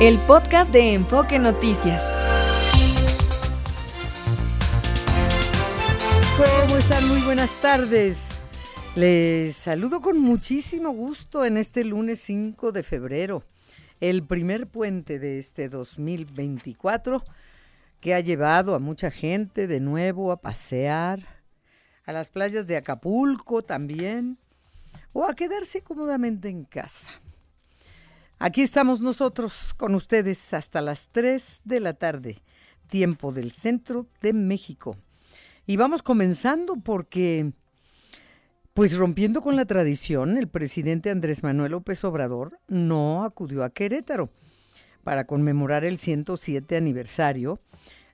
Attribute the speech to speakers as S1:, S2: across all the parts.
S1: el podcast de Enfoque Noticias.
S2: ¿Cómo están? Muy buenas tardes. Les saludo con muchísimo gusto en este lunes 5 de febrero, el primer puente de este 2024 que ha llevado a mucha gente de nuevo a pasear, a las playas de Acapulco también, o a quedarse cómodamente en casa. Aquí estamos nosotros con ustedes hasta las 3 de la tarde, tiempo del centro de México. Y vamos comenzando porque, pues rompiendo con la tradición, el presidente Andrés Manuel López Obrador no acudió a Querétaro para conmemorar el 107 aniversario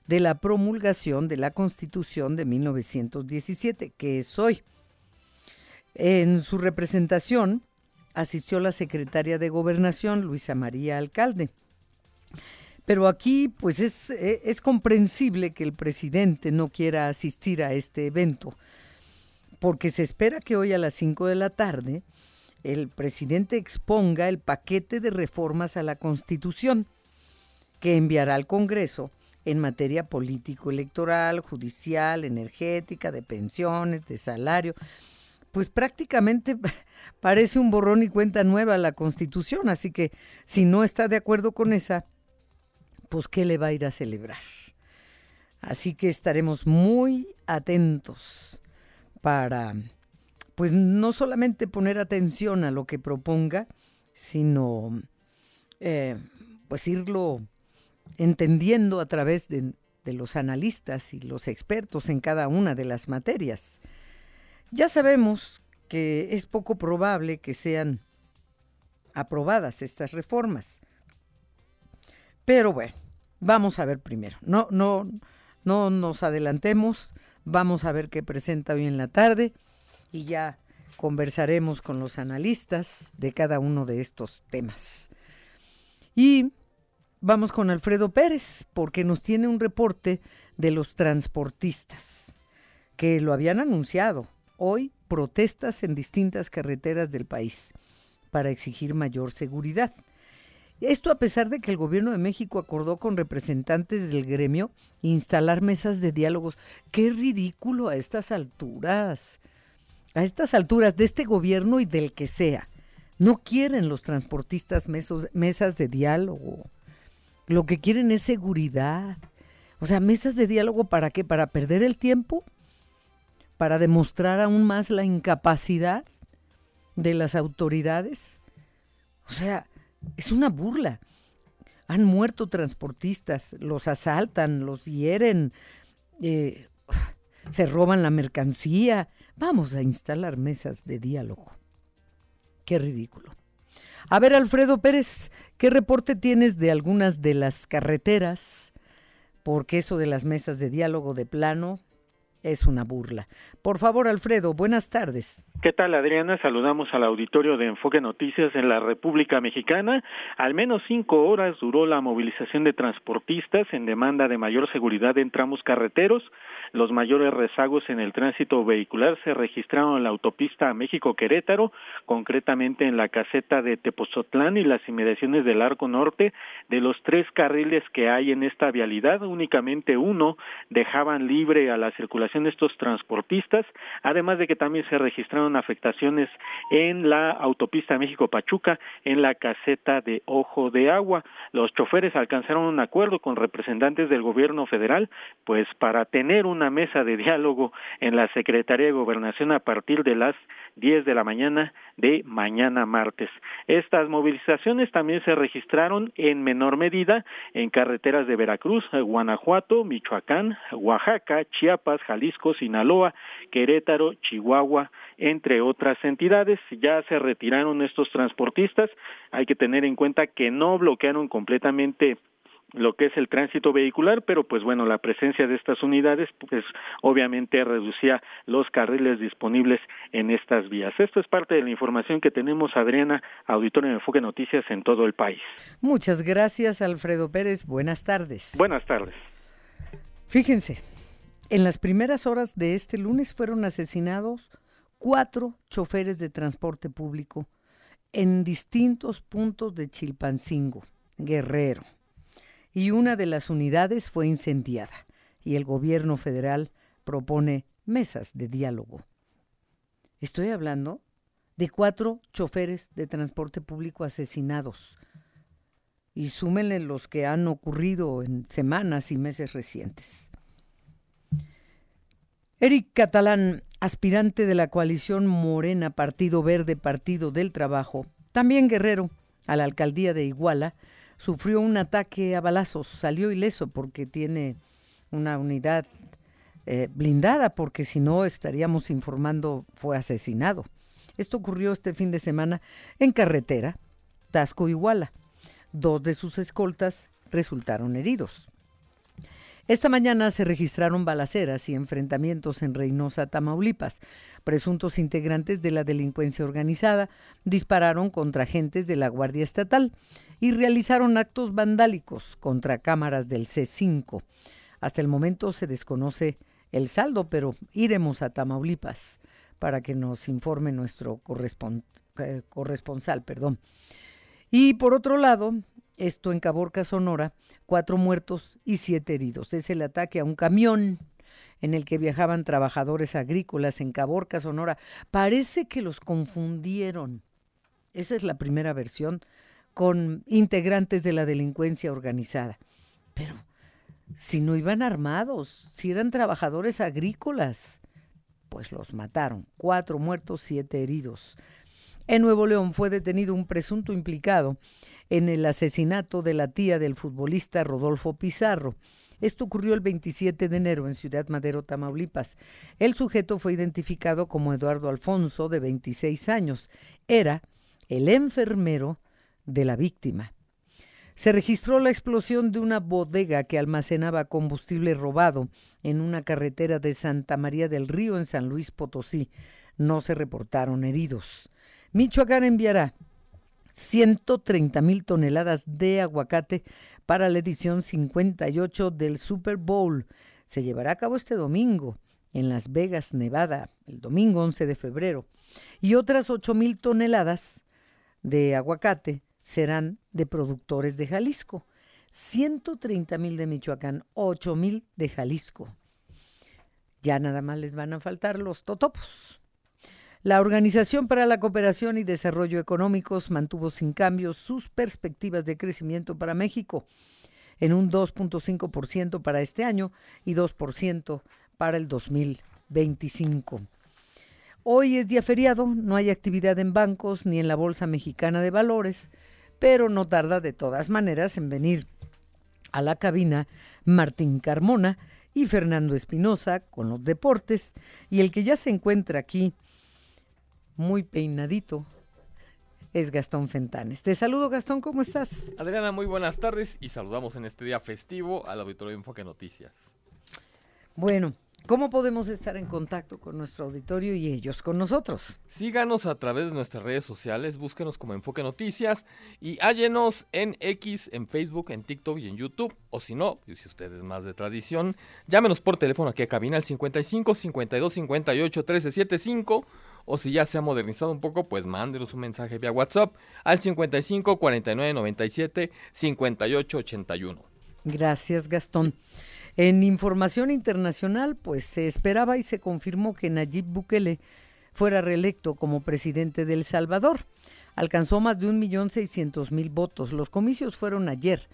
S2: de la promulgación de la Constitución de 1917, que es hoy. En su representación, asistió la secretaria de Gobernación, Luisa María Alcalde. Pero aquí, pues es, e, es, comprensible que el presidente no quiera asistir a este evento, porque se espera que hoy a las 5 de la tarde el presidente exponga el paquete de reformas a la Constitución que enviará al Congreso en materia político-electoral, judicial, energética, de pensiones, de salario pues prácticamente parece un borrón y cuenta nueva la Constitución, así que si no está de acuerdo con esa, pues ¿qué le va a ir a celebrar? Así que estaremos muy atentos para, pues no solamente poner atención a lo que proponga, sino eh, pues irlo entendiendo a través de los analistas y los expertos en cada una de las materias. Ya sabemos que es poco probable que sean aprobadas estas reformas. Pero bueno, vamos a ver primero. No, no, no nos adelantemos. Vamos a ver qué presenta hoy en la tarde y ya conversaremos con los analistas de cada uno de estos temas. Y vamos con Alfredo Pérez, porque nos tiene un reporte de los transportistas, que lo habían anunciado hoy protestas en distintas carreteras del país para exigir mayor seguridad. Esto a pesar de que el gobierno de México acordó con representantes del gremio instalar mesas de diálogos. Qué ridículo a estas alturas. A estas alturas de este gobierno y del que sea. No quieren los transportistas mesas de diálogo. Lo que quieren es seguridad. O sea, mesas de diálogo para qué? Para perder el tiempo para demostrar aún más la incapacidad de las autoridades. O sea, es una burla. Han muerto transportistas, los asaltan, los hieren, eh, se roban la mercancía. Vamos a instalar mesas de diálogo. Qué ridículo. A ver, Alfredo Pérez, ¿qué reporte tienes de algunas de las carreteras? Porque eso de las mesas de diálogo de plano es una burla. Por favor, Alfredo, buenas tardes.
S3: ¿Qué tal, Adriana? Saludamos al auditorio de Enfoque Noticias en la República Mexicana. Al menos cinco horas duró la movilización de transportistas en demanda de mayor seguridad en tramos carreteros. Los mayores rezagos en el tránsito vehicular se registraron en la autopista México-Querétaro, concretamente en la caseta de Tepozotlán y las inmediaciones del Arco Norte. De los tres carriles que hay en esta vialidad, únicamente uno dejaban libre a la circulación estos transportistas, además de que también se registraron afectaciones en la autopista México-Pachuca, en la caseta de Ojo de Agua. Los choferes alcanzaron un acuerdo con representantes del gobierno federal, pues para tener una mesa de diálogo en la Secretaría de Gobernación a partir de las 10 de la mañana de mañana martes. Estas movilizaciones también se registraron en menor medida en carreteras de Veracruz, Guanajuato, Michoacán, Oaxaca, Chiapas, Jalisco, Sinaloa, Querétaro, Chihuahua, entre otras entidades. Ya se retiraron estos transportistas. Hay que tener en cuenta que no bloquearon completamente lo que es el tránsito vehicular, pero pues bueno, la presencia de estas unidades pues obviamente reducía los carriles disponibles en estas vías. Esto es parte de la información que tenemos, Adriana, Auditorio de Enfoque Noticias en todo el país.
S2: Muchas gracias, Alfredo Pérez. Buenas tardes.
S3: Buenas tardes.
S2: Fíjense, en las primeras horas de este lunes fueron asesinados cuatro choferes de transporte público en distintos puntos de Chilpancingo Guerrero. Y una de las unidades fue incendiada y el gobierno federal propone mesas de diálogo. Estoy hablando de cuatro choferes de transporte público asesinados. Y súmenle los que han ocurrido en semanas y meses recientes. Eric Catalán, aspirante de la coalición Morena, Partido Verde, Partido del Trabajo, también guerrero, a la alcaldía de Iguala, sufrió un ataque a balazos. Salió ileso porque tiene una unidad eh, blindada, porque si no estaríamos informando fue asesinado. Esto ocurrió este fin de semana en carretera, Tasco Iguala. Dos de sus escoltas resultaron heridos. Esta mañana se registraron balaceras y enfrentamientos en Reynosa, Tamaulipas. Presuntos integrantes de la delincuencia organizada dispararon contra agentes de la Guardia Estatal y realizaron actos vandálicos contra cámaras del C5. Hasta el momento se desconoce el saldo, pero iremos a Tamaulipas para que nos informe nuestro eh, corresponsal. Perdón. Y por otro lado, esto en Caborca, Sonora, cuatro muertos y siete heridos. Es el ataque a un camión en el que viajaban trabajadores agrícolas en Caborca, Sonora. Parece que los confundieron. Esa es la primera versión con integrantes de la delincuencia organizada. Pero si no iban armados, si eran trabajadores agrícolas, pues los mataron. Cuatro muertos, siete heridos. En Nuevo León fue detenido un presunto implicado en el asesinato de la tía del futbolista Rodolfo Pizarro. Esto ocurrió el 27 de enero en Ciudad Madero, Tamaulipas. El sujeto fue identificado como Eduardo Alfonso, de 26 años. Era el enfermero de la víctima. Se registró la explosión de una bodega que almacenaba combustible robado en una carretera de Santa María del Río en San Luis Potosí. No se reportaron heridos. Michoacán enviará 130 mil toneladas de aguacate para la edición 58 del Super Bowl. Se llevará a cabo este domingo en Las Vegas, Nevada, el domingo 11 de febrero. Y otras 8 mil toneladas de aguacate serán de productores de Jalisco. 130 mil de Michoacán, 8 mil de Jalisco. Ya nada más les van a faltar los totopos. La Organización para la Cooperación y Desarrollo Económicos mantuvo sin cambios sus perspectivas de crecimiento para México en un 2.5% para este año y 2% para el 2025. Hoy es día feriado, no hay actividad en bancos ni en la Bolsa Mexicana de Valores pero no tarda de todas maneras en venir a la cabina Martín Carmona y Fernando Espinosa con los deportes y el que ya se encuentra aquí muy peinadito es Gastón Fentanes. Te saludo Gastón, ¿cómo estás?
S4: Adriana, muy buenas tardes y saludamos en este día festivo al auditorio de Enfoque Noticias.
S2: Bueno, ¿Cómo podemos estar en contacto con nuestro auditorio y ellos con nosotros?
S4: Síganos a través de nuestras redes sociales, búsquenos como Enfoque Noticias y hállenos en X, en Facebook, en TikTok y en YouTube. O si no, y si usted es más de tradición, llámenos por teléfono aquí a cabina al 55 52 58 1375 o si ya se ha modernizado un poco, pues mándenos un mensaje vía WhatsApp al 55 49 97 58 81.
S2: Gracias, Gastón. En información internacional, pues se esperaba y se confirmó que Nayib Bukele fuera reelecto como presidente de El Salvador. Alcanzó más de un millón seiscientos mil votos. Los comicios fueron ayer.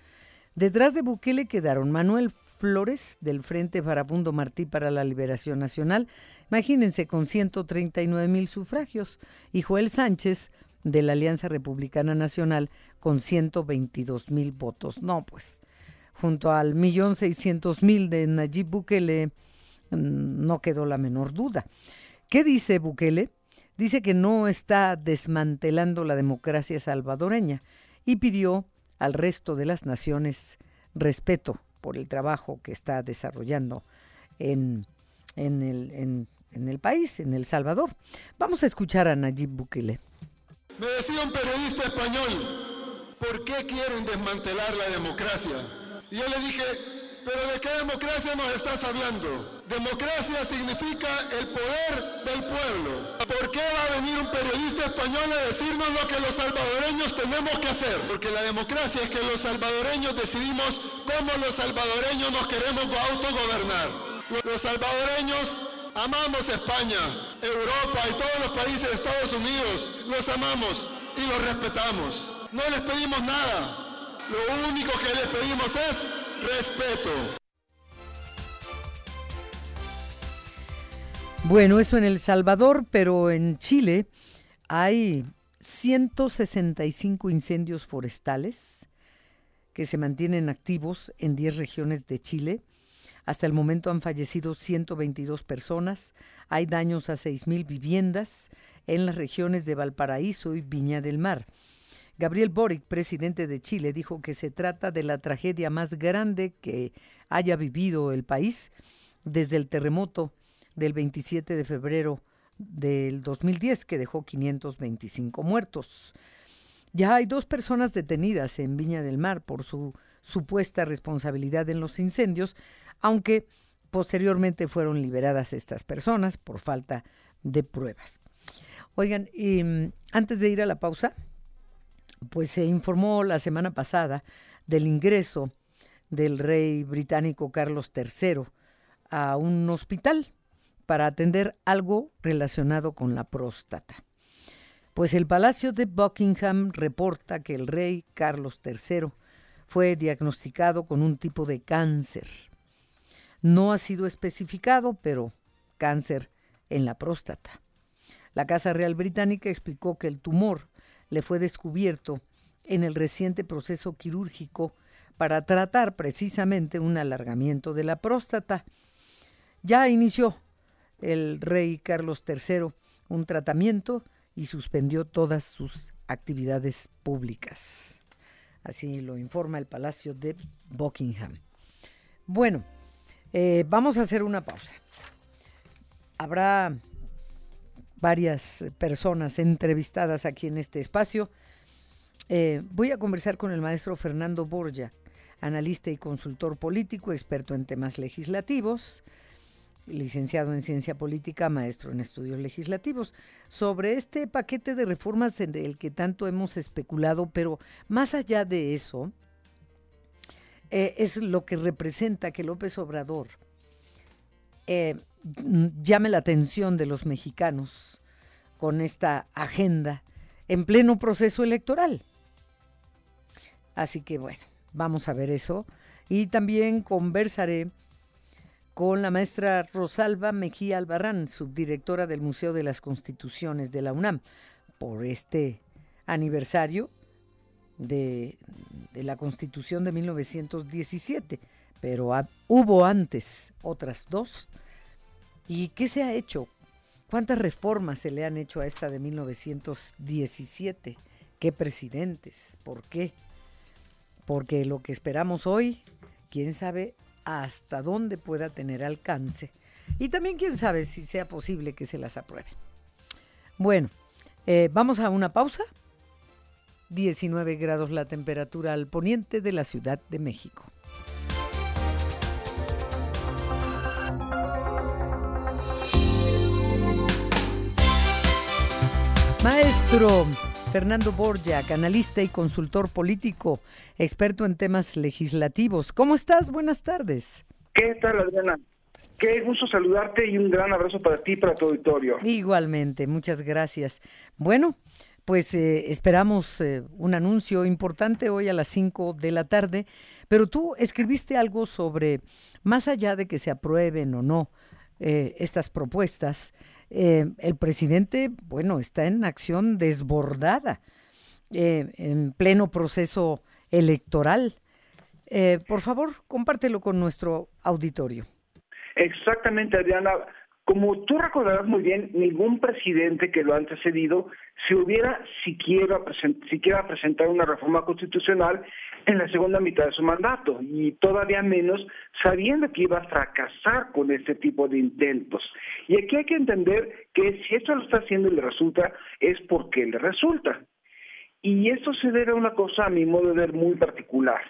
S2: Detrás de Bukele quedaron Manuel Flores del Frente Farabundo Martí para la Liberación Nacional, imagínense con 139 mil sufragios, y Joel Sánchez de la Alianza Republicana Nacional con 122 mil votos. No, pues junto al millón seiscientos mil de Nayib Bukele, mm, no quedó la menor duda. ¿Qué dice Bukele? Dice que no está desmantelando la democracia salvadoreña y pidió al resto de las naciones respeto por el trabajo que está desarrollando en, en, el, en, el país, en El Salvador. Vamos a escuchar a Nayib Bukele.
S5: Me decía un periodista español, ¿por qué quieren desmantelar la democracia? Y yo le dije, Pero ¿de qué democracia nos estás hablando? Democracia significa el poder del pueblo. ¿Por qué va a venir un periodista español a decirnos lo que los salvadoreños tenemos que hacer? Porque la democracia es que los salvadoreños decidimos cómo los salvadoreños nos queremos autogobernar. Los salvadoreños amamos España, Europa y todos los países de Estados Unidos. Los amamos y los respetamos. No les pedimos nada. Lo único que les pedimos es respeto.
S2: Bueno, eso en El Salvador, pero en Chile hay 165 incendios forestales que se mantienen activos en 10 regiones de Chile. Hasta el momento han fallecido 122 personas, hay daños a 6.000 viviendas en las regiones de Valparaíso y Viña del Mar. Gabriel Boric, presidente de Chile, dijo que se trata de la tragedia más grande que haya vivido el país desde el terremoto del 27 de febrero del 2010 que dejó 525 muertos. Ya hay dos personas detenidas en Viña del Mar por su supuesta responsabilidad en los incendios, aunque posteriormente fueron liberadas estas personas por falta de pruebas. Oigan, mm, antes de ir a la pausa, pues se informó la semana pasada del ingreso del rey británico Carlos III a un hospital para atender algo relacionado con la próstata. Pues el Palacio de Buckingham reporta que el rey Carlos III fue diagnosticado con un tipo de cáncer. No ha sido especificado, pero cáncer en la próstata. La Casa Real Británica explicó que el tumor le fue descubierto en el reciente proceso quirúrgico para tratar precisamente un alargamiento de la próstata. Ya inició el rey Carlos III un tratamiento y suspendió todas sus actividades públicas. Así lo informa el Palacio de Buckingham. Bueno, eh, vamos a hacer una pausa. Habrá varias personas entrevistadas aquí en este espacio. Eh, voy a conversar con el maestro Fernando Borja, analista y consultor político, experto en temas legislativos, licenciado en ciencia política, maestro en estudios legislativos, sobre este paquete de reformas del que tanto hemos especulado, pero más allá de eso, eh, es lo que representa que López Obrador eh, llame la atención de los mexicanos con esta agenda en pleno proceso electoral. Así que bueno, vamos a ver eso. Y también conversaré con la maestra Rosalba Mejía Albarrán, subdirectora del Museo de las Constituciones de la UNAM, por este aniversario de, la Constitución de 1917. Pero hubo antes otras dos. ¿Y qué se ha hecho? ¿Cuántas reformas se le han hecho a esta de 1917? ¿Qué presidentes? ¿Por qué? Porque lo que esperamos hoy, quién sabe hasta dónde pueda tener alcance. Y también quién sabe si sea posible que se las aprueben. Bueno, eh, vamos a una pausa. 19 grados la temperatura al poniente de la Ciudad de México. Maestro, Fernando Borja, analista y consultor político, experto en temas legislativos. ¿Cómo estás? Buenas tardes.
S6: ¿Qué tal, Adriana? Qué gusto saludarte y un gran abrazo para ti y para tu auditorio.
S2: Igualmente, muchas gracias. Bueno, pues eh, esperamos eh, un anuncio importante hoy a las 5 de la tarde, pero tú escribiste algo sobre, más allá de que se aprueben o no eh, estas propuestas, eh, el presidente, bueno, está en acción desbordada, eh, en pleno proceso electoral. Eh, por favor, compártelo con nuestro auditorio.
S6: Exactamente, Adriana. Como tú recordarás muy bien, ningún presidente que lo ha antecedido se hubiera siquiera, siquiera presentado una reforma constitucional en la segunda mitad de su mandato y todavía menos sabiendo que iba a fracasar con este tipo de intentos. Y aquí hay que entender que si esto lo está haciendo y le resulta, es porque le resulta. Y esto se debe a una cosa, a mi modo de ver, muy particular.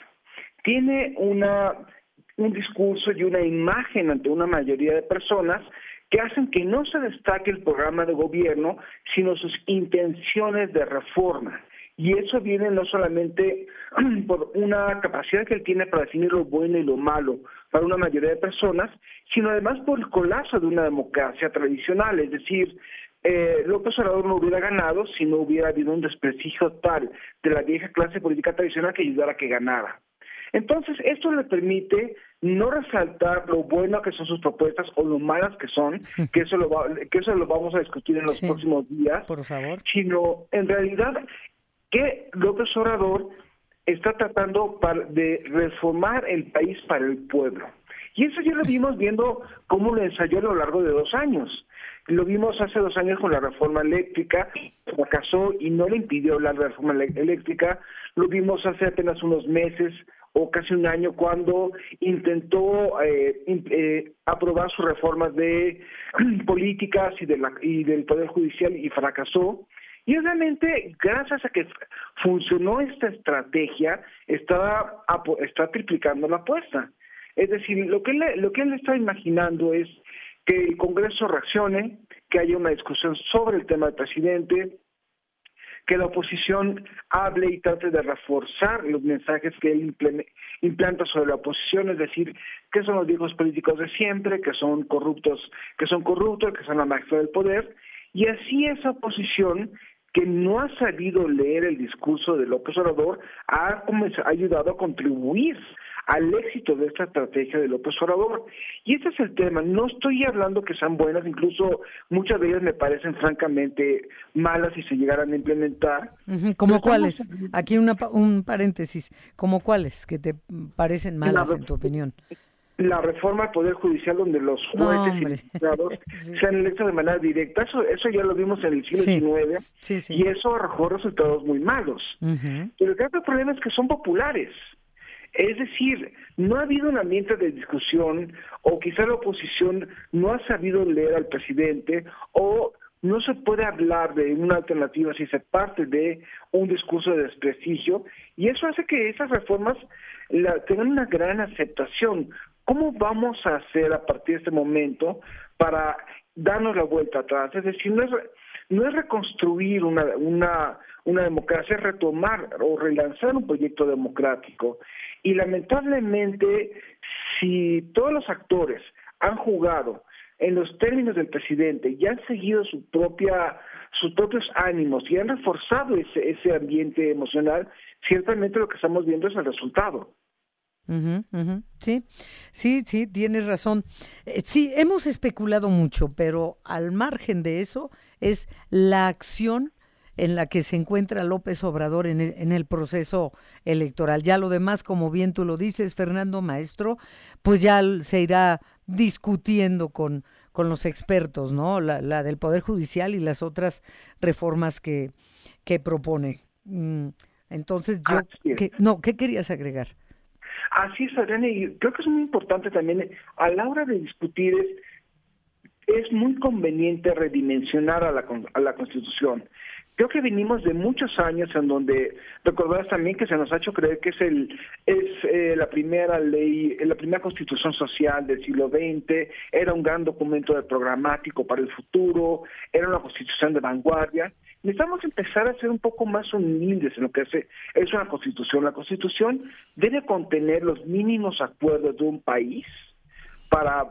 S6: Tiene una un discurso y una imagen ante una mayoría de personas que hacen que no se destaque el programa de gobierno, sino sus intenciones de reforma. Y eso viene no solamente por una capacidad que él tiene para definir lo bueno y lo malo para una mayoría de personas, sino además por el colapso de una democracia tradicional, es decir, eh, López Obrador no hubiera ganado si no hubiera habido un desprestigio tal de la vieja clase política tradicional que ayudara a que ganara. Entonces, esto le permite no resaltar lo bueno que son sus propuestas o lo malas que son, que eso lo, que eso lo vamos a discutir en los próximos días,
S2: por favor.
S6: sino en realidad que López Obrador está tratando de reformar el país para el pueblo. Y eso ya lo vimos viendo cómo lo ensayó a lo largo de dos años. Lo vimos hace dos años con la reforma eléctrica, fracasó y no le impidió la reforma eléctrica. Lo vimos hace apenas unos meses o casi un año cuando intentó eh, eh, aprobar sus reformas de políticas y, de la, y del Poder Judicial y fracasó. Y obviamente, gracias a que funcionó esta estrategia, está, está triplicando la apuesta. Es decir, lo que, lo que él está imaginando es que el Congreso reaccione, que haya una discusión sobre el tema del presidente, que la oposición hable y trate de reforzar los mensajes que él implanta sobre la oposición, es decir, que son los viejos políticos de siempre, que son corruptos, que son corruptos, que son la magia del poder, y así esa oposición que no ha sabido leer el discurso de López Obrador ha ayudado a contribuir al éxito de esta estrategia de López Obrador. Y este es el tema. No estoy hablando que sean buenas, incluso muchas de ellas me parecen francamente malas si se llegaran a implementar.
S2: ¿Como cuáles? Aquí un paréntesis. ¿Como cuáles que te parecen malas en tu opinión?
S6: La reforma al Poder Judicial donde los jueces y magistrados sean electos de manera directa, eso, eso ya lo vimos en el siglo XIX y eso arrojó resultados muy malos. Pero el grave problema es que son populares. Es decir, no ha habido un ambiente de discusión o quizá la oposición no ha sabido leer al presidente o no se puede hablar de una alternativa si se parte de un discurso de desprestigio y eso hace que esas reformas tengan una gran aceptación. ¿Cómo vamos a hacer a partir de este momento para darnos la vuelta atrás? Es decir, no es, no es reconstruir una, una, una democracia, es retomar o relanzar un proyecto democrático. Y lamentablemente, si todos los actores han jugado en los términos del presidente y han seguido su propia, sus propios ánimos y han reforzado ese, ese ambiente emocional, ciertamente lo que estamos viendo es el resultado.
S2: Sí, sí, sí, tienes razón. Eh, sí, hemos especulado mucho, pero al margen de eso es la acción en la que se encuentra López Obrador en el, en el, proceso electoral. Ya lo demás, como bien tú lo dices, Fernando Maestro, pues ya se irá discutiendo con, con los expertos, ¿no? La, la del Poder Judicial y las otras reformas que, que propone. Mm, entonces, yo, que, no, ¿qué querías agregar?
S6: Así es, Adriana, y creo que es muy importante también a la hora de discutir es, es muy conveniente redimensionar a la, a la Constitución. Creo que venimos de muchos años en donde recordarás también que se nos ha hecho creer que es el es eh, la primera ley, la primera constitución social del siglo XX, era un gran documento de programático para el futuro, era una constitución de vanguardia. Necesitamos empezar a ser un poco más humildes en lo que hace, es una constitución. La constitución debe contener los mínimos acuerdos de un país para,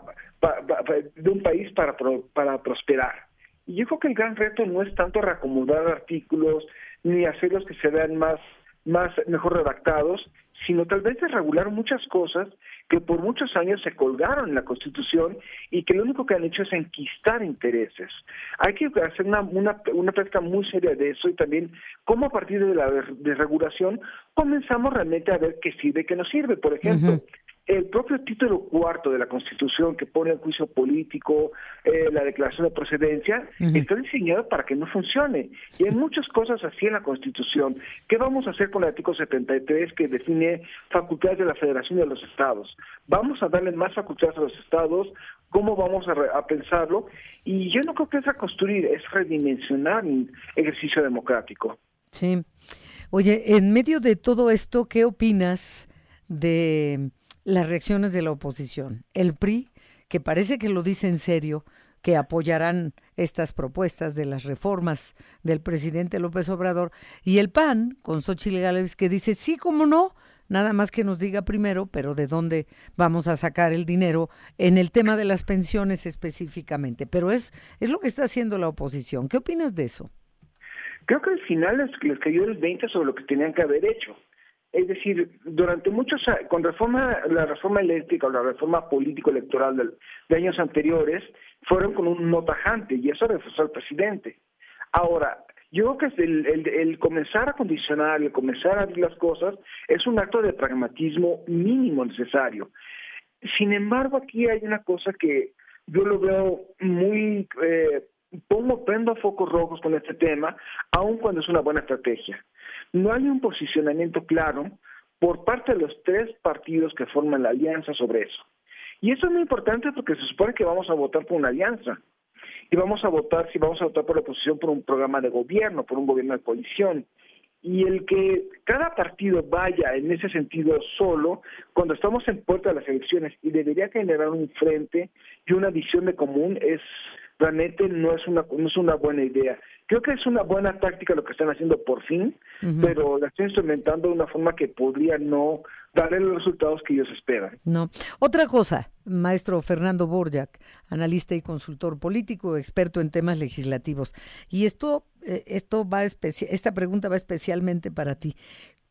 S6: de un país para, para prosperar y yo creo que el gran reto no es tanto reacomodar artículos ni hacerlos que se vean más, más mejor redactados, sino tal vez de regular muchas cosas que por muchos años se colgaron en la Constitución y que lo único que han hecho es enquistar intereses. Hay que hacer una, una, una práctica muy seria de eso y también cómo a partir de la desregulación comenzamos realmente a ver qué sirve y qué no sirve. Por ejemplo, el propio título cuarto de la Constitución que pone el juicio político, eh, la declaración de procedencia, está diseñado para que no funcione. Y hay muchas cosas así en la Constitución. ¿Qué vamos a hacer con el artículo 73 que define facultades de la Federación de los Estados? ¿Vamos a darle más facultades a los Estados? ¿Cómo vamos a, pensarlo? Y yo no creo que es reconstruir, es redimensionar el ejercicio democrático.
S2: Sí. Oye, en medio de todo esto, ¿qué opinas de las reacciones de la oposición. El PRI, que parece que lo dice en serio, que apoyarán estas propuestas de las reformas del presidente López Obrador, y el PAN, con Xochitl Gálvez, que dice, sí, cómo no, nada más que nos diga primero, pero de dónde vamos a sacar el dinero en el tema de las pensiones específicamente. Pero es, es lo que está haciendo la oposición. ¿Qué opinas de eso?
S6: Creo que al final les, les cayó el 20 sobre lo que tenían que haber hecho. Es decir, durante muchos con reforma, la reforma eléctrica o la reforma político-electoral de, años anteriores, fueron con un no tajante y eso reforzó al presidente. Ahora, yo creo que el, comenzar a condicionar, el comenzar a abrir las cosas, es un acto de pragmatismo mínimo necesario. Sin embargo, aquí hay una cosa que yo lo veo muy, eh, pongo, prendo focos rojos con este tema, aun cuando es una buena estrategia no hay un posicionamiento claro por parte de los tres partidos que forman la alianza sobre eso. Y eso es muy importante porque se supone que vamos a votar por una alianza. Y vamos a votar, si vamos a votar por la oposición, por un programa de gobierno, por un gobierno de coalición. Y el que cada partido vaya en ese sentido solo, cuando estamos en puerta de las elecciones y debería generar un frente y una visión de común, es realmente no es una no es una buena idea. Creo que es una buena táctica lo que están haciendo por fin, pero la están instrumentando de una forma que podría no darle los resultados que ellos esperan.
S2: No. Otra cosa, maestro Fernando Borjak, analista y consultor político, experto en temas legislativos. Y esto, eh, esto va esta pregunta va especialmente para ti.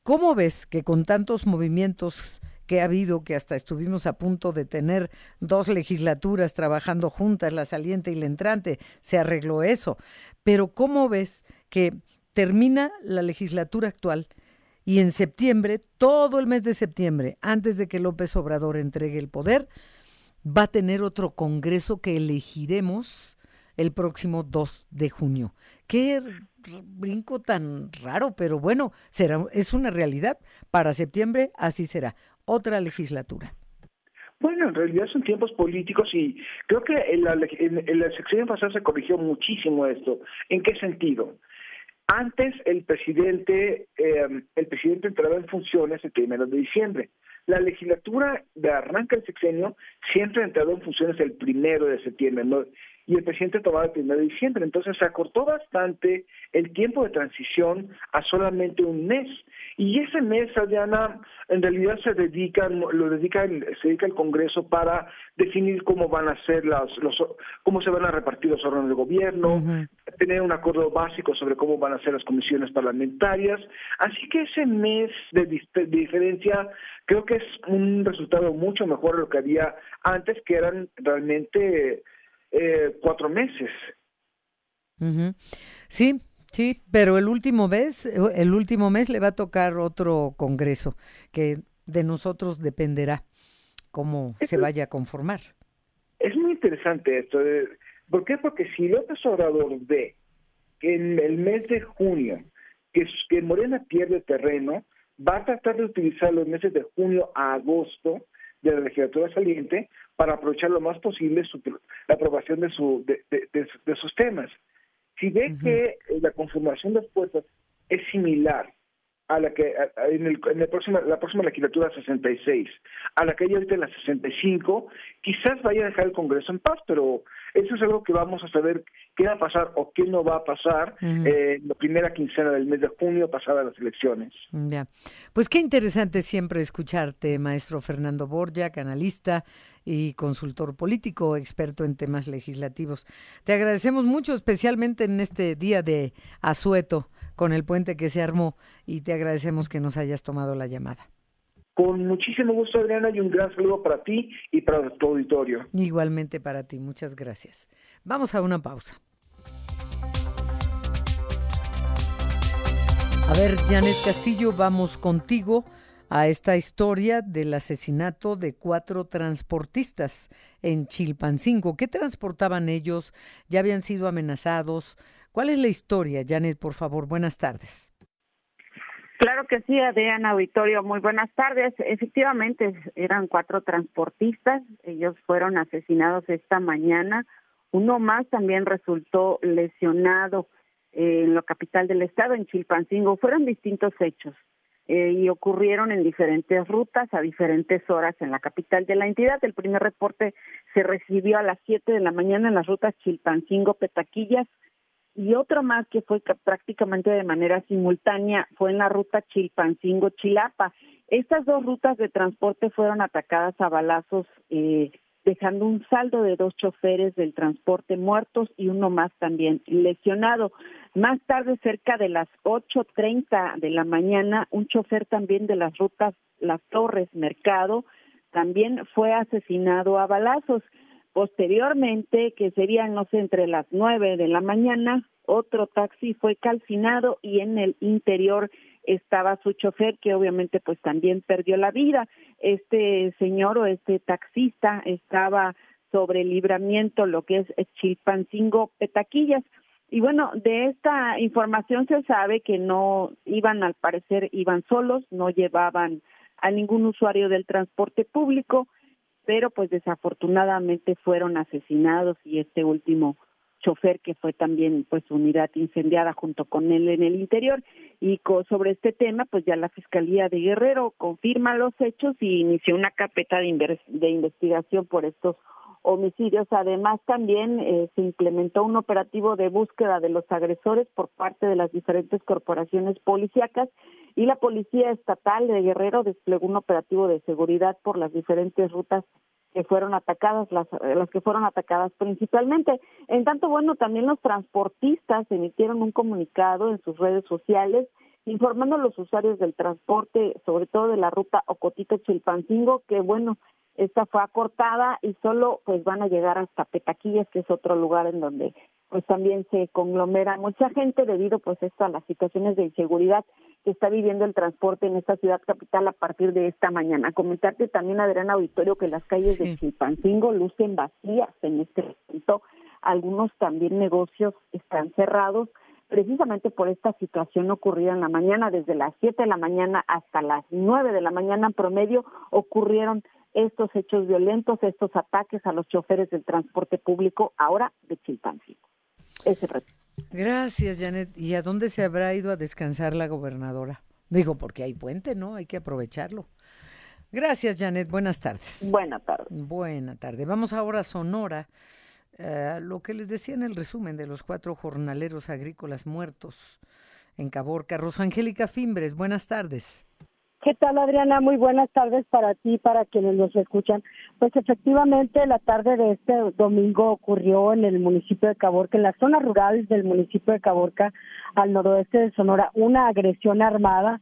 S2: ¿Cómo ves que con tantos movimientos que ha habido, que hasta estuvimos a punto de tener dos legislaturas trabajando juntas, la saliente y la entrante, se arregló eso. Pero ¿cómo ves que termina la legislatura actual y en septiembre, todo el mes de septiembre, antes de que López Obrador entregue el poder, va a tener otro Congreso que elegiremos el próximo 2 de junio? Qué brinco tan raro, pero bueno, será, es una realidad. Para septiembre así será otra legislatura?
S6: Bueno, en realidad son tiempos políticos y creo que en la, en, pasada se corrigió muchísimo esto. ¿En qué sentido? Antes el presidente, eh, el presidente entraba en funciones el primero de diciembre. La legislatura de arranca el sexenio siempre ha entrado en funciones el primero de septiembre. y el presidente tomaba el 1 de diciembre. Entonces se acortó bastante el tiempo de transición a solamente un mes. Y ese mes, Adriana, en realidad se dedica, lo dedica, se dedica el Congreso para definir cómo van a ser las, los, cómo se van a repartir los órganos de gobierno, tener un acuerdo básico sobre cómo van a ser las comisiones parlamentarias. Así que ese mes de, de diferencia creo que es un resultado mucho mejor de lo que había antes, que eran realmente eh, cuatro meses.
S2: Sí, sí, pero el último mes, el último mes le va a tocar otro congreso que de nosotros dependerá cómo se vaya a conformar.
S6: Es muy interesante esto. ¿Por qué? Porque si López Obrador ve que en el mes de junio que, que Morena pierde terreno, va a tratar de utilizar los meses de junio a agosto de la legislatura saliente para aprovechar lo más posible su, la aprobación de, su, de, de, sus temas. Si ve que eh, la conformación de las puertas es similar a la que en, el, en el próxima, la próxima legislatura 66, a la que hay ahorita en la 65, quizás vaya a dejar el Congreso en paz, pero eso es algo que vamos a saber qué va a pasar o qué no va a pasar eh, la primera quincena del mes de junio pasada las elecciones.
S2: Ya. Pues qué interesante siempre escucharte, maestro Fernando Borja, analista y consultor político, experto en temas legislativos. Te agradecemos mucho, especialmente en este día de asueto con el puente que se armó y te agradecemos que nos hayas tomado la llamada.
S6: Con muchísimo gusto, Adriana, y un gran saludo para ti y para tu auditorio.
S2: Igualmente para ti, muchas gracias. Vamos a una pausa. A ver, Janet Castillo, vamos contigo a esta historia del asesinato de cuatro transportistas en Chilpancingo. ¿Qué transportaban ellos? ¿Ya habían sido amenazados? ¿Cuál es la historia, Janet, por favor? Buenas tardes.
S7: Claro que sí, Adriana Auditorio, muy buenas tardes. Efectivamente, eran cuatro transportistas, ellos fueron asesinados esta mañana. Uno más también resultó lesionado en la capital del estado, en Chilpancingo. Fueron distintos hechos. eh, y ocurrieron en diferentes rutas a diferentes horas en la capital de la entidad. El primer reporte se recibió a las 7 de la mañana en las rutas Chilpancingo-Petaquillas y otro más que fue prácticamente de manera simultánea fue en la ruta Chilpancingo-Chilapa. Estas dos rutas de transporte fueron atacadas a balazos eh, dejando un saldo de dos choferes del transporte muertos y uno más también lesionado. Más tarde, cerca de las 8.30 de la mañana, un chofer también de las rutas Las Torres Mercado también fue asesinado a balazos. Posteriormente, que serían, no sé, entre las 9 de la mañana, otro taxi fue calcinado y en el interior estaba su chofer que obviamente pues también perdió la vida. Este señor o este taxista estaba sobre libramiento, lo que es Chilpancingo Petaquillas. Y bueno, de esta información se sabe que no iban, al parecer, iban solos, no llevaban a ningún usuario del transporte público, pero pues desafortunadamente fueron asesinados y este último chofer que fue también pues unidad incendiada junto con él en el interior. Y sobre este tema pues ya la Fiscalía de Guerrero confirma los hechos y inició una carpeta de, de investigación por estos homicidios. Además también eh, se implementó un operativo de búsqueda de los agresores por parte de las diferentes corporaciones policíacas y la Policía Estatal de Guerrero desplegó un operativo de seguridad por las diferentes rutas que fueron atacadas, las, las que fueron atacadas principalmente. En tanto, bueno, también los transportistas emitieron un comunicado en sus redes sociales informando a los usuarios del transporte, sobre todo de la ruta Ocotito-Chilpancingo, que bueno, esta fue acortada y solo pues van a llegar hasta Petaquillas, que es otro lugar en donde pues también se conglomera mucha gente debido pues esto a las situaciones de inseguridad que está viviendo el transporte en esta ciudad capital a partir de esta mañana. Comentarte también, Adriana Auditorio, que las calles de Chilpancingo lucen vacías en este momento. Algunos también negocios están cerrados precisamente por esta situación ocurrida en la mañana, desde las 7 de la mañana hasta las 9 de la mañana en promedio, ocurrieron estos hechos violentos, estos ataques a los choferes del transporte público, ahora de Chilpancingo. Ese reto.
S2: Gracias, Janet. ¿Y a dónde se habrá ido a descansar la gobernadora? Digo, porque hay puente, ¿no? Hay que aprovecharlo. Gracias, Janet. Buenas tardes.
S7: Buenas tardes.
S2: Buena tarde. Vamos ahora a Sonora. Eh, lo que les decía en el resumen de los cuatro jornaleros agrícolas muertos en Caborca. Rosangélica Fimbres, buenas tardes.
S8: ¿Qué tal, Adriana? Muy buenas tardes para ti para quienes nos escuchan. Pues efectivamente, la tarde de este domingo ocurrió en el municipio de Caborca, en las zonas rurales del municipio de Caborca, al noroeste de Sonora, una agresión armada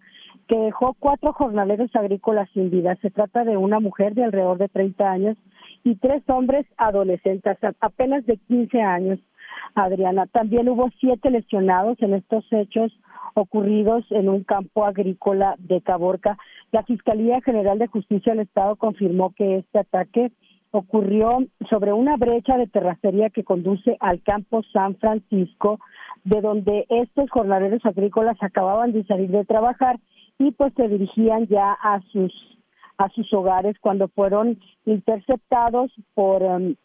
S8: que dejó cuatro jornaleros agrícolas sin vida. Se trata de una mujer de alrededor de 30 años y tres hombres adolescentes, apenas de 15 años. Adriana, también hubo siete lesionados en estos hechos ocurridos en un campo agrícola de Caborca. La Fiscalía General de Justicia del Estado confirmó que este ataque ocurrió sobre una brecha de terracería que conduce al campo San Francisco, de donde estos jornaleros agrícolas acababan de salir de trabajar y pues se dirigían ya a sus a sus hogares cuando fueron interceptados por um,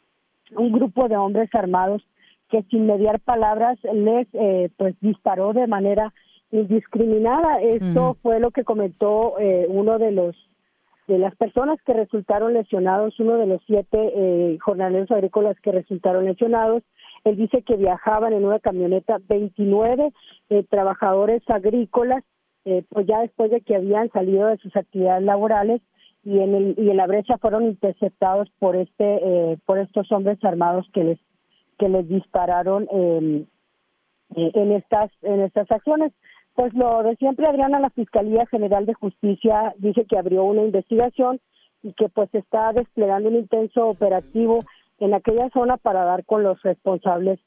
S8: un grupo de hombres armados que sin mediar palabras les eh, pues disparó de manera indiscriminada. Esto fue lo que comentó eh, uno de los de las personas que resultaron lesionados, uno de los siete eh, jornaleros agrícolas que resultaron lesionados. Él dice que viajaban en una camioneta 29 eh, trabajadores agrícolas, eh, pues ya después de que habían salido de sus actividades laborales y en el y en la brecha fueron interceptados por este eh, por estos hombres armados que les que les dispararon eh, en estas en estas acciones. Pues lo de siempre, Adriana, la Fiscalía General de Justicia dice que abrió una investigación y que pues está desplegando un intenso operativo en aquella zona para dar con los responsables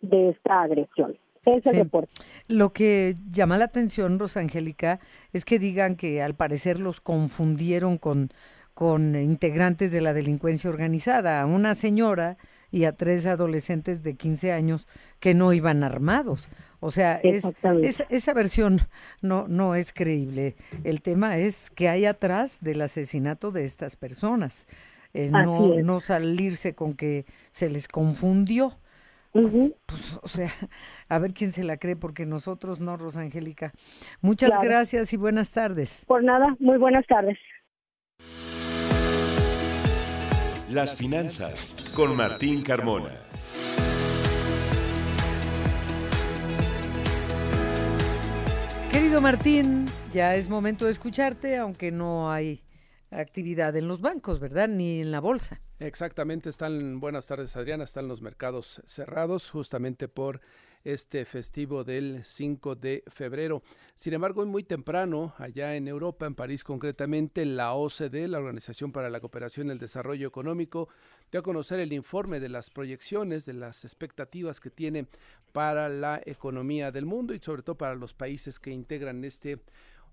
S8: de esta agresión. Ese sí. reporte.
S2: Lo que llama la atención, Rosangélica, es que digan que al parecer los confundieron con, con integrantes de la delincuencia organizada. Una señora y a tres adolescentes de 15 años que no iban armados. O sea, es, esa versión no, no es creíble. El tema es que hay atrás del asesinato de estas personas. Eh, no, no salirse con que se les confundió. pues, o sea, a ver quién se la cree, porque nosotros no, Rosangélica. Muchas gracias y buenas tardes.
S8: Por nada, muy buenas tardes.
S9: Las finanzas con Martín Carmona.
S2: Querido Martín, ya es momento de escucharte, aunque no hay actividad en los bancos, ¿verdad? Ni en la bolsa.
S10: Exactamente, están, buenas tardes Adriana, están los mercados cerrados justamente por este festivo del 5 de febrero. Sin embargo, muy temprano, allá en Europa, en París concretamente, la OCDE, la Organización para la Cooperación y el Desarrollo Económico, dio a conocer el informe de las proyecciones, de las expectativas que tiene para la economía del mundo y sobre todo para los países que integran este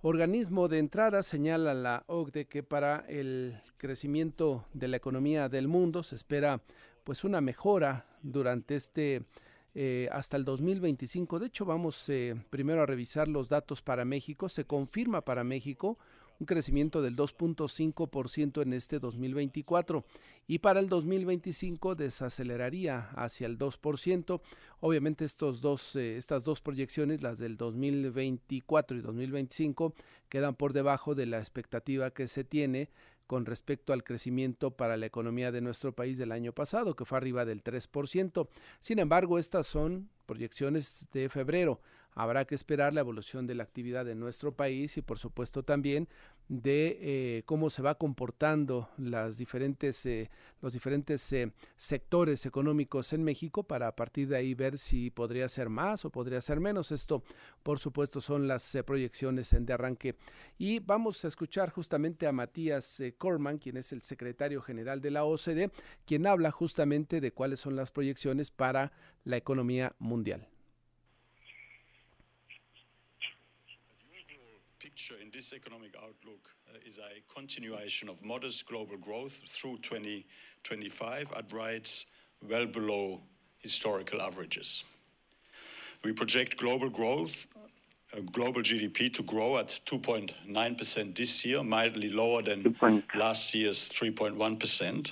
S10: organismo de entrada señala la OCDE que para el crecimiento de la economía del mundo se espera pues una mejora durante este eh, hasta el 2025. De hecho, vamos eh, primero a revisar los datos para México. Se confirma para México un crecimiento del 2.5% en este 2024 y para el 2025 desaceleraría hacia el 2%. Obviamente estos dos, eh, estas dos proyecciones, las del 2024 y 2025, quedan por debajo de la expectativa que se tiene con respecto al crecimiento para la economía de nuestro país del año pasado, que fue arriba del 3%. Sin embargo, estas son proyecciones de febrero. Habrá que esperar la evolución de la actividad en nuestro país y por supuesto también de eh, cómo se va comportando eh, los diferentes eh, sectores económicos en México para a partir de ahí ver si podría ser más o podría ser menos. Esto, por supuesto, son las proyecciones en de arranque. Y vamos a escuchar justamente a Matías Corman, quien es el secretario general de la OCDE, quien habla justamente de cuáles son las proyecciones para la economía mundial.
S11: Picture in this economic outlook uh, is a continuation of modest global growth through 2025 at rates well below historical averages. We project global growth, uh, global GDP to grow at 2.9% this year, mildly lower than last year's 3.1%.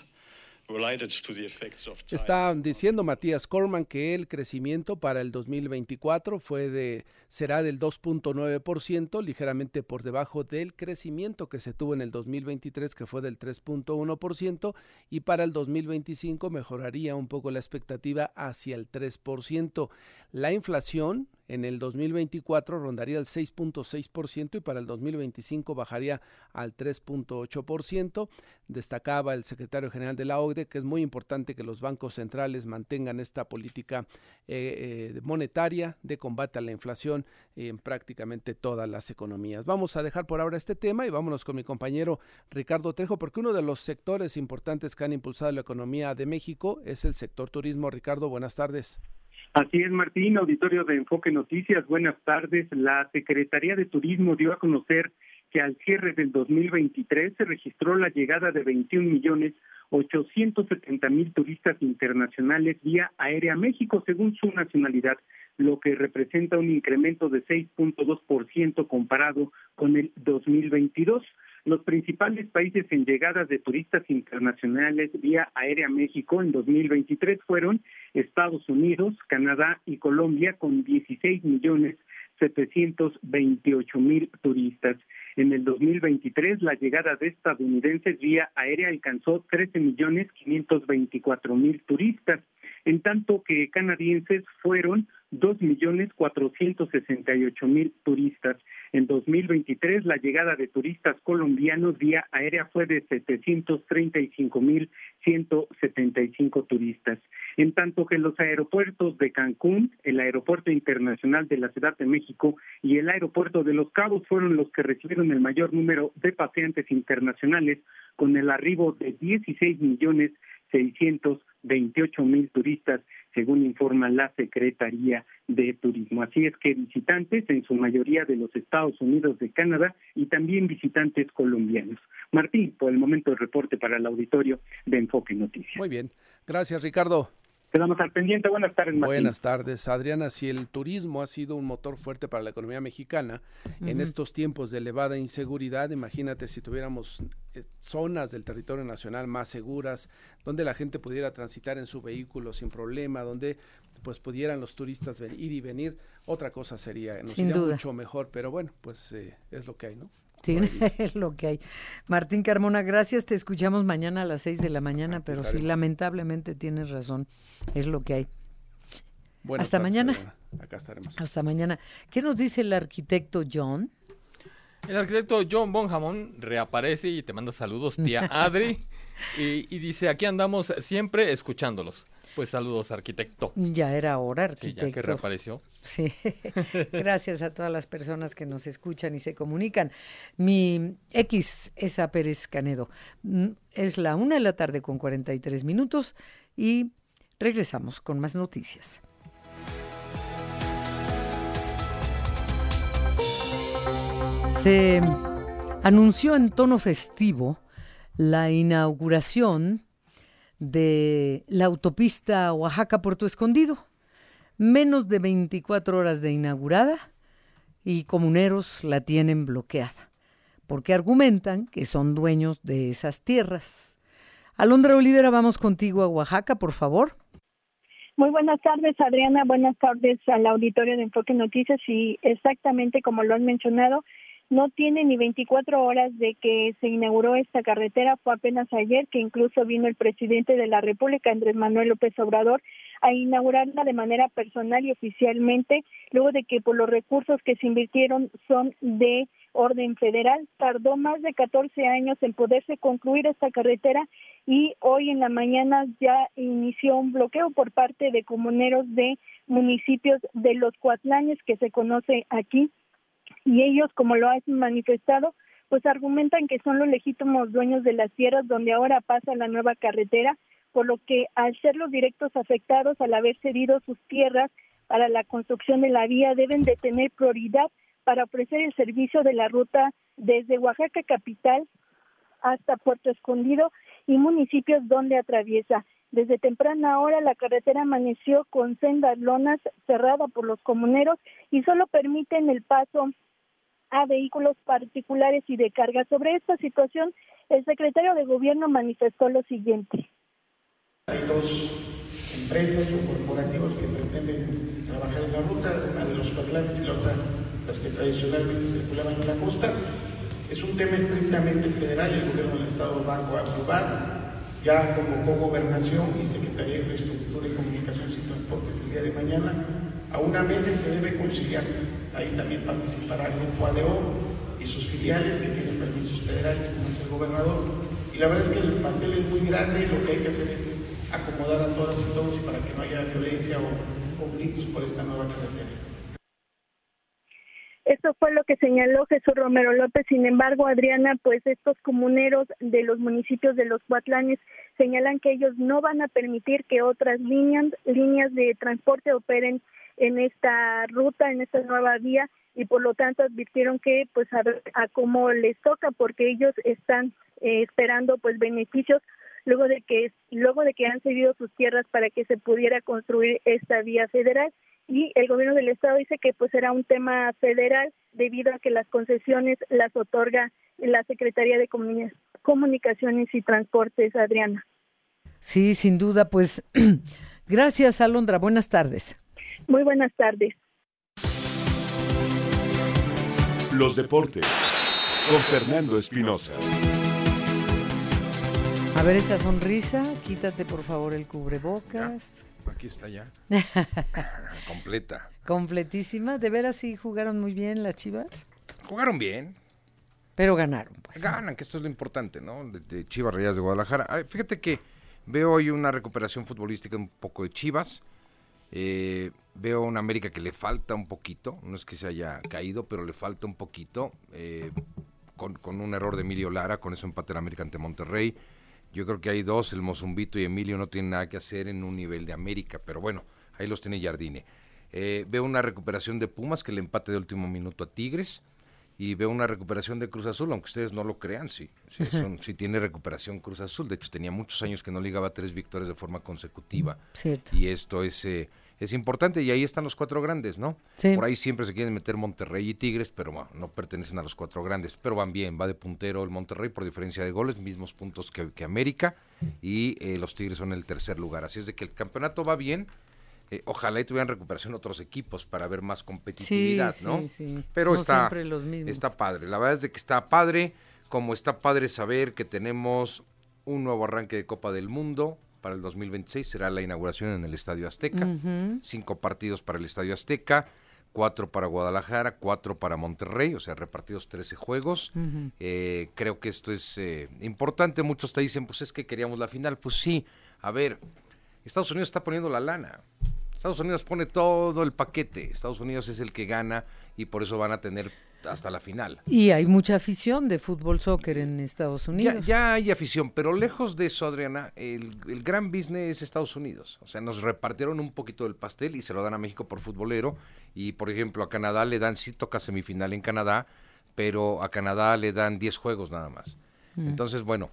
S10: Está diciendo Matías Corman que el crecimiento para el 2024 fue de será del 2.9%, ligeramente por debajo del crecimiento que se tuvo en el 2023 que fue del 3.1% y para el 2025 mejoraría un poco la expectativa hacia el 3%. La inflación en el 2024 rondaría el 6.6% y para el 2025 bajaría al 3.8%. Destacaba el secretario general de la OCDE que es muy importante que los bancos centrales mantengan esta política eh, eh, monetaria de combate a la inflación en prácticamente todas las economías. Vamos a dejar por ahora este tema y vámonos con mi compañero Ricardo Trejo porque uno de los sectores importantes que han impulsado la economía de México es el sector turismo. Ricardo, buenas tardes.
S12: Así es, Martín, auditorio de Enfoque Noticias, buenas tardes. La Secretaría de Turismo dio a conocer que al cierre del 2023 se registró la llegada de 21 millones 870 mil turistas internacionales vía aérea a México según su nacionalidad, lo que representa un incremento de 6.2% comparado con el 2022. Los principales países en llegadas de turistas internacionales vía Aérea México en 2023 fueron Estados Unidos, Canadá y Colombia con 16 millones 728 mil turistas. En el 2023, la llegada de estadounidenses vía aérea alcanzó 13 millones 524 mil turistas, en tanto que canadienses fueron dos millones cuatrocientos sesenta y ocho mil turistas. En 2023, la llegada de turistas colombianos vía aérea fue de setecientos treinta y cinco mil ciento setenta y cinco turistas. En tanto que los aeropuertos de Cancún, el Aeropuerto Internacional de la Ciudad de México y el Aeropuerto de Los Cabos fueron los que recibieron el mayor número de pacientes internacionales, con el arribo de dieciséis millones seiscientos veintiocho mil turistas según informa la Secretaría de Turismo. Así es que visitantes, en su mayoría de los Estados Unidos, de Canadá y también visitantes colombianos. Martín, por el momento el reporte para el auditorio de Enfoque Noticias.
S10: Muy bien, gracias Ricardo.
S12: Quedamos al pendiente. Buenas tardes, Martín.
S10: Buenas tardes, Adriana. Si el turismo ha sido un motor fuerte para la economía mexicana en estos tiempos de elevada inseguridad, imagínate si tuviéramos eh, zonas del territorio nacional más seguras, donde la gente pudiera transitar en su vehículo sin problema, donde pues pudieran los turistas ir y venir, otra cosa sería, nos
S2: Sin duda.
S10: mucho mejor, pero bueno, pues eh, es lo que hay, ¿no?
S2: Sí, es lo que hay. Martín Carmona, gracias. Te escuchamos mañana a las 6 de la mañana, pero sí,
S10: estaremos.
S2: lamentablemente tienes razón. Es lo que hay.
S10: Buenas
S2: Hasta
S10: tardes,
S2: mañana.
S10: Adriana. Acá estaremos.
S2: Hasta mañana. ¿Qué nos dice el arquitecto John?
S4: El arquitecto John Bonhamon reaparece y te manda saludos, tía Adri. y, y dice, aquí andamos siempre escuchándolos. Pues saludos, arquitecto.
S2: Ya era hora,
S4: Sí,
S2: arquitecto.
S4: ya que reapareció.
S2: Sí, gracias a todas las personas que nos escuchan y se comunican. Mi X es a Pérez Canedo. Mm, Es la una de la tarde con 43 minutos y regresamos con más noticias. Se anunció en tono festivo la inauguración de la autopista Oaxaca-Puerto Escondido menos de 24 horas de inaugurada y comuneros la tienen bloqueada, porque argumentan que son dueños de esas tierras. Alondra Olivera, vamos contigo a Oaxaca, por favor.
S13: Muy buenas tardes, Adriana. Buenas tardes al auditorio de Enfoque Noticias. Y exactamente como lo han mencionado, no tiene ni 24 horas de que se inauguró esta carretera. Fue apenas ayer que incluso vino el presidente de la República, Andrés Manuel López Obrador, a inaugurarla de manera personal y oficialmente, luego de que por los recursos que se invirtieron son de orden federal. Tardó más de 14 años en poderse concluir esta carretera y hoy en la mañana ya inició un bloqueo por parte de comuneros de municipios de los Cuatlanes que se conoce aquí y ellos, como lo han manifestado, pues argumentan que son los legítimos dueños de las tierras donde ahora pasa la nueva carretera, por lo que al ser los directos afectados al haber cedido sus tierras para la construcción de la vía deben de tener prioridad para ofrecer el servicio de la ruta desde Oaxaca capital hasta Puerto Escondido y municipios donde atraviesa. Desde temprana hora la carretera amaneció con sendas lonas cerrada por los comuneros y solo permiten el paso a vehículos particulares y de carga. Sobre esta situación, el secretario de Gobierno manifestó lo siguiente.
S14: Hay dos empresas o corporativos que pretenden trabajar en la ruta, una de los Cuatlanes y la otra las que tradicionalmente circulaban en la costa. Es un tema estrictamente federal, el gobierno del estado va a aprobar, ya convocó gobernación y Secretaría de Infraestructura y Comunicaciones y Transportes el día de mañana. A una mesa se debe conciliar, ahí también participará el Grupo ADO y sus filiales que tienen permisos federales, como es el gobernador. Y la verdad es que el pastel es muy grande y lo que hay que hacer es acomodar a todas y todos para que no haya violencia o conflictos por esta nueva carretera.
S13: Esto fue lo que señaló Jesús Romero López. Sin embargo, Adriana, pues estos comuneros de los municipios de los Cuatlanes señalan que ellos no van a permitir que otras líneas, líneas de transporte operen en esta ruta, en esta nueva vía y por lo tanto advirtieron que pues a, a cómo les toca porque ellos están eh, esperando pues beneficios luego de que luego de que han cedido sus tierras para que se pudiera construir esta vía federal y el gobierno del estado dice que pues será un tema federal debido a que las concesiones las otorga la Secretaría de Comuni- Comunicaciones y Transportes, Adriana.
S2: Sí, sin duda, pues gracias Alondra, buenas tardes.
S13: Muy buenas tardes.
S9: Los deportes con Fernando Espinosa.
S2: A ver esa sonrisa, quítate por favor el cubrebocas.
S15: Aquí está ya. Completa.
S2: Completísima, de veras sí jugaron muy bien las Chivas,
S15: Jugaron bien.
S2: pero ganaron. Pues.
S15: Ganan, que esto es lo importante, ¿no? De, de Chivas Reyes de Guadalajara. Ay, fíjate que veo hoy una recuperación futbolística un poco de Chivas. Eh, veo una América que le falta un poquito. No es que se haya caído, pero le falta un poquito. eh, con, con un error de Emilio Lara, con ese empate en América ante Monterrey. Yo creo que hay dos, el Mozumbito y Emilio no tienen nada que hacer en un nivel de América, pero bueno, ahí los tiene Jardine. Eh, veo una recuperación de Pumas, que le empate de último minuto a Tigres. y veo una recuperación de Cruz Azul, aunque ustedes no lo crean, sí, sí, son- sí tiene recuperación Cruz Azul. De hecho, tenía muchos años que no ligaba tres victorias de forma consecutiva.
S2: Cierto.
S15: Y esto es, eh, es importante, y ahí están los cuatro grandes, ¿no?
S2: Sí.
S15: Por ahí siempre se quieren meter Monterrey y Tigres, pero bueno, no pertenecen a los cuatro grandes. Pero van bien, va de puntero el Monterrey por diferencia de goles, mismos puntos que, que América, y eh, los Tigres son el tercer lugar. Así es de que el campeonato va bien. Eh, ojalá y tuvieran recuperación otros equipos para ver más competitividad,
S2: Sí,
S15: ¿no?
S2: sí, sí.
S15: Pero
S2: No
S15: está,
S2: siempre los mismos.
S15: está padre. La verdad es de que está padre, como está padre saber que tenemos un nuevo arranque de Copa del Mundo para el 2026. Será la inauguración en el Estadio Azteca. Cinco partidos para el Estadio Azteca, cuatro para Guadalajara, cuatro para Monterrey, o sea, repartidos 13 juegos. Eh, creo que esto es eh, importante. Muchos te dicen, pues es que queríamos la final. Pues sí, a ver, Estados Unidos está poniendo la lana. Estados Unidos pone todo el paquete. Estados Unidos es el que gana y por eso van a tener hasta la final.
S2: Y hay mucha afición de fútbol soccer en Estados
S15: Ya,
S2: Unidos.
S15: ya hay afición, pero lejos de eso, Adriana, el, el gran business es Estados Unidos. O sea, nos repartieron un poquito del pastel y se lo dan a México por futbolero. Y, por ejemplo, a Canadá le dan, sí toca semifinal en Canadá, pero a Canadá le dan 10 juegos nada más.
S16: Mm.
S15: Entonces, bueno,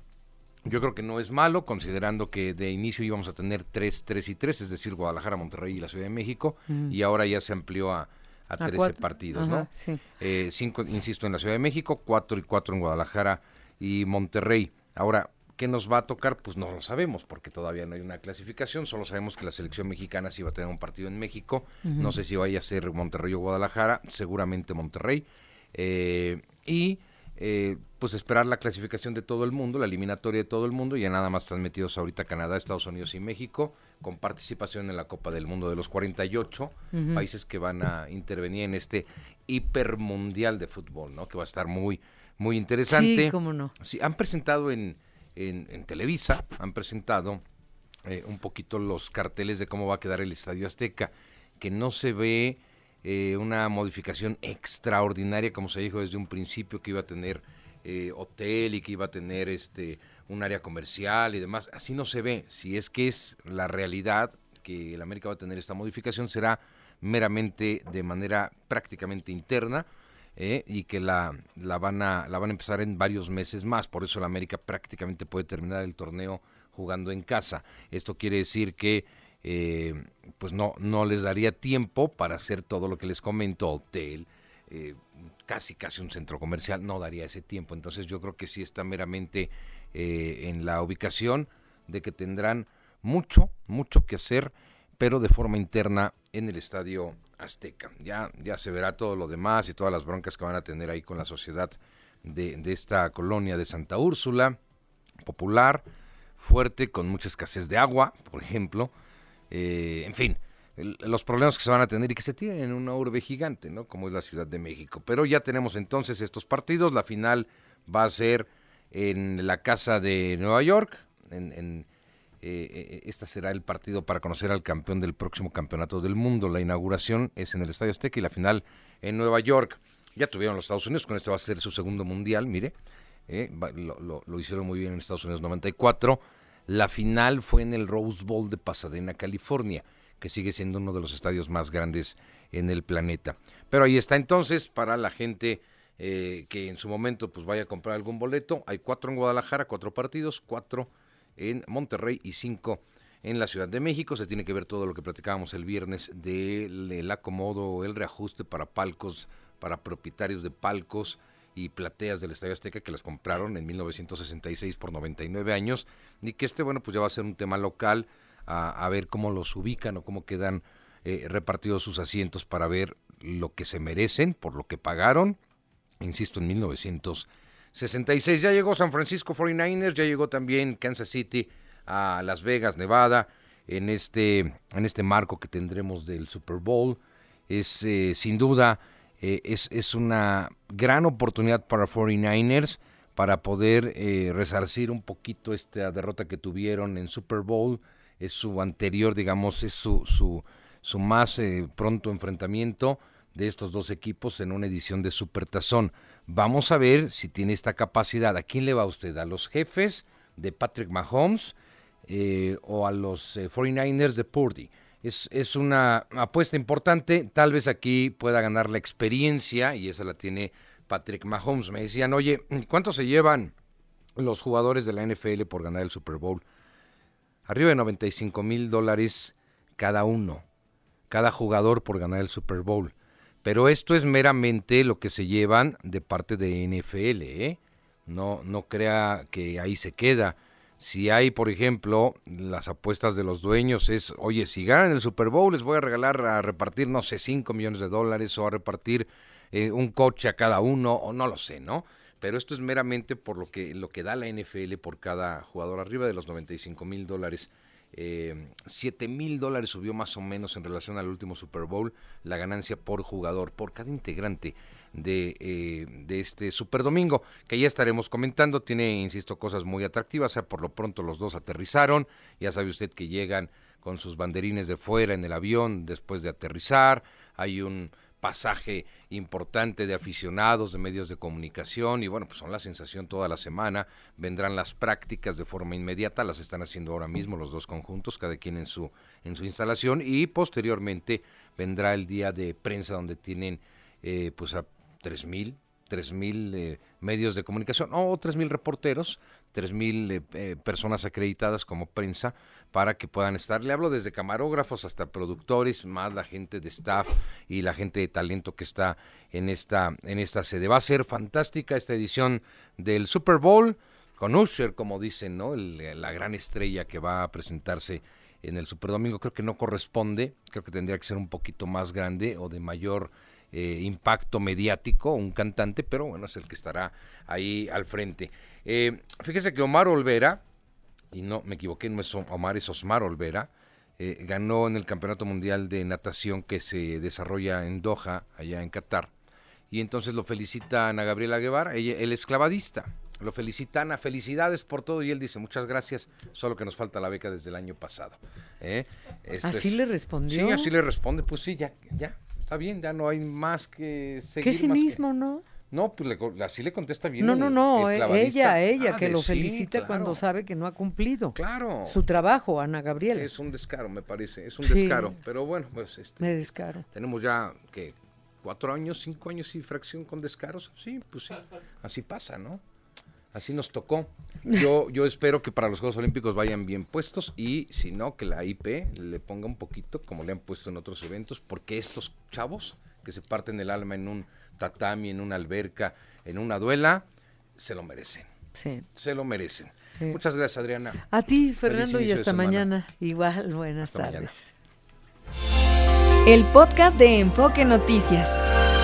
S15: yo creo que no es malo, considerando que de inicio íbamos a tener 3, 3 y 3, es decir, Guadalajara, Monterrey y la Ciudad de México,
S2: Mm.
S15: y ahora ya se amplió a, a
S2: A
S15: 13
S2: cuatro.
S15: partidos,
S2: Ajá,
S15: ¿no?
S2: sí.
S15: Eh, cinco, insisto, en la Ciudad de México, cuatro y cuatro en Guadalajara y Monterrey. Ahora, ¿qué nos va a tocar? Pues no lo sabemos, porque todavía no hay una clasificación, solo sabemos que la selección mexicana sí va a tener un partido en México, no sé si vaya a ser Monterrey o Guadalajara, seguramente Monterrey, Eh, y eh, pues esperar la clasificación de todo el mundo, la eliminatoria de todo el mundo, ya nada más están metidos ahorita Canadá, Estados Unidos y México, con participación en la Copa del Mundo de los 48
S16: Ujú.
S15: países que van a intervenir en este hipermundial de fútbol, ¿no? Que va a estar muy, muy interesante.
S2: Sí, cómo no.
S15: Sí, han presentado en, en, en Televisa, han presentado eh, un poquito los carteles de cómo va a quedar el Estadio Azteca, que no se ve eh, una modificación extraordinaria, como se dijo desde un principio, que iba a tener eh, hotel y que iba a tener este un área comercial y demás. Así no se ve. Si es que es la realidad que el América va a tener esta modificación, será meramente de manera prácticamente interna eh, y que la, la, van a, la van a empezar en varios meses más. Por eso el América prácticamente puede terminar el torneo jugando en casa. Esto quiere decir que eh, pues no, no les daría tiempo para hacer todo lo que les comento, hotel, eh, casi casi un centro comercial, no daría ese tiempo. Entonces yo creo que sí está meramente eh, en la ubicación de que tendrán mucho, mucho que hacer, pero de forma interna en el estadio Azteca. Ya, ya se verá todo lo demás y todas las broncas que van a tener ahí con la sociedad de, esta colonia de Santa Úrsula, popular, fuerte, con mucha escasez de agua, por ejemplo. Eh, en fin, los problemas que se van a tener y que se tienen en una urbe gigante, ¿no? Como es la Ciudad de México. Pero ya tenemos entonces estos partidos. La final va a ser en la casa de Nueva York. Esta será el partido para conocer al campeón del próximo campeonato del mundo. La inauguración es en el Estadio Azteca y la final en Nueva York. Ya tuvieron los Estados Unidos, con este va a ser su segundo mundial, mire. eh, lo- lo hicieron muy bien en Estados Unidos 94. La final fue en el Rose Bowl de Pasadena, California, que sigue siendo uno de los estadios más grandes en el planeta. Pero ahí está entonces para la gente eh, que en su momento pues vaya a comprar algún boleto. Hay cuatro en Guadalajara, cuatro partidos, cuatro en Monterrey y cinco en la Ciudad de México. Se tiene que ver todo lo que platicábamos el viernes del el acomodo, el reajuste para palcos, para propietarios de palcos y plateas del Estadio Azteca que las compraron en 1966 por 99 años y que este, bueno, pues ya va a ser un tema local a, ver cómo los ubican o cómo quedan eh, repartidos sus asientos para ver lo que se merecen por lo que pagaron, insisto, en 1966. Ya llegó San Francisco 49ers, ya llegó también Kansas City a Las Vegas, Nevada, en este, en este marco que tendremos del Super Bowl. Es eh, sin duda, eh, es, es una gran oportunidad para 49ers para poder eh, resarcir un poquito esta derrota que tuvieron en Super Bowl. Es su anterior, digamos, es su, su, su más eh, pronto enfrentamiento de estos dos equipos en una edición de Supertazón. Vamos a ver si tiene esta capacidad. ¿A quién le va usted? ¿A los jefes de Patrick Mahomes eh, o a los eh, 49ers de Purdy? Es, es una apuesta importante. Tal vez aquí pueda ganar la experiencia y esa la tiene Patrick Mahomes. Me decían, oye, ¿cuánto se llevan los jugadores de la NFL por ganar el Super Bowl? Arriba de 95 mil dólares cada uno, cada jugador por ganar el Super Bowl. Pero esto es meramente lo que se llevan de parte de NFL, ¿eh? No, no crea que ahí se queda. Si hay, por ejemplo, las apuestas de los dueños es, oye, si ganan el Super Bowl les voy a regalar a repartir, no sé, 5 millones de dólares o a repartir eh, un coche a cada uno, o no lo sé, ¿no? Pero esto es meramente por lo que, lo que da la NFL por cada jugador, arriba de los 95 mil dólares. Eh, 7 mil dólares subió más o menos en relación al último Super Bowl la ganancia por jugador, por cada integrante de, eh, de este Super Domingo, que ya estaremos comentando. Tiene, insisto, cosas muy atractivas. O sea, por lo pronto los dos aterrizaron. Ya sabe usted que llegan con sus banderines de fuera en el avión después de aterrizar. Hay un pasaje importante de aficionados, de medios de comunicación y bueno, pues son la sensación toda la semana. Vendrán las prácticas de forma inmediata, las están haciendo ahora mismo los dos conjuntos, cada quien en su en su instalación y posteriormente vendrá el día de prensa donde tienen eh, pues a tres mil, tres mil eh, medios de comunicación o tres mil reporteros, tres mil eh, eh, personas acreditadas como prensa para que puedan estar. Le hablo desde camarógrafos hasta productores, más la gente de staff y la gente de talento que está en esta, en esta sede. Va a ser fantástica esta edición del Super Bowl con Usher, como dicen, ¿no? la gran estrella que va a presentarse en el Super Domingo. Creo que no corresponde, creo que tendría que ser un poquito más grande o de mayor eh, impacto mediático, un cantante, pero bueno, es el que estará ahí al frente. Eh, fíjese que Omar Olvera, y no me equivoqué, no es Omar, es Osmar Olvera, eh, ganó en el Campeonato Mundial de Natación que se desarrolla en Doha, allá en Qatar. Y entonces lo felicita Ana Gabriela Guevara, ella, él es clavadista. Lo felicita Ana, felicidades por todo. Y él dice, muchas gracias, solo que nos falta la beca desde el año pasado. ¿eh?
S2: ¿Así le respondió?
S15: Sí, así le responde, pues sí, ya, ya, está bien, ya no hay más que seguir.
S2: ¿Qué cinismo, no?
S15: No, pues le, así le contesta bien.
S2: No, no, no, eh, ella, ella, ah, que lo felicita cuando sabe que no ha cumplido.
S15: Claro.
S2: Su trabajo, Ana Gabriela.
S15: Es un descaro, me parece, es un descaro. Pero bueno, pues este.
S2: Me descaro.
S15: Tenemos ya, que ¿Cuatro años, cinco años y fracción con descaros? Sí, pues sí, así pasa, ¿no? Así nos tocó. Yo, yo espero que para los Juegos Olímpicos vayan bien puestos y si no, que la IP le ponga un poquito, como le han puesto en otros eventos, porque estos chavos que se parten el alma en un tatami, en una alberca, en una duela, se lo merecen.
S2: Sí.
S15: Se lo merecen. Muchas gracias, Adriana.
S2: A ti, Fernando, y hasta mañana. Igual, buenas tardes.
S1: El podcast de Enfoque Noticias.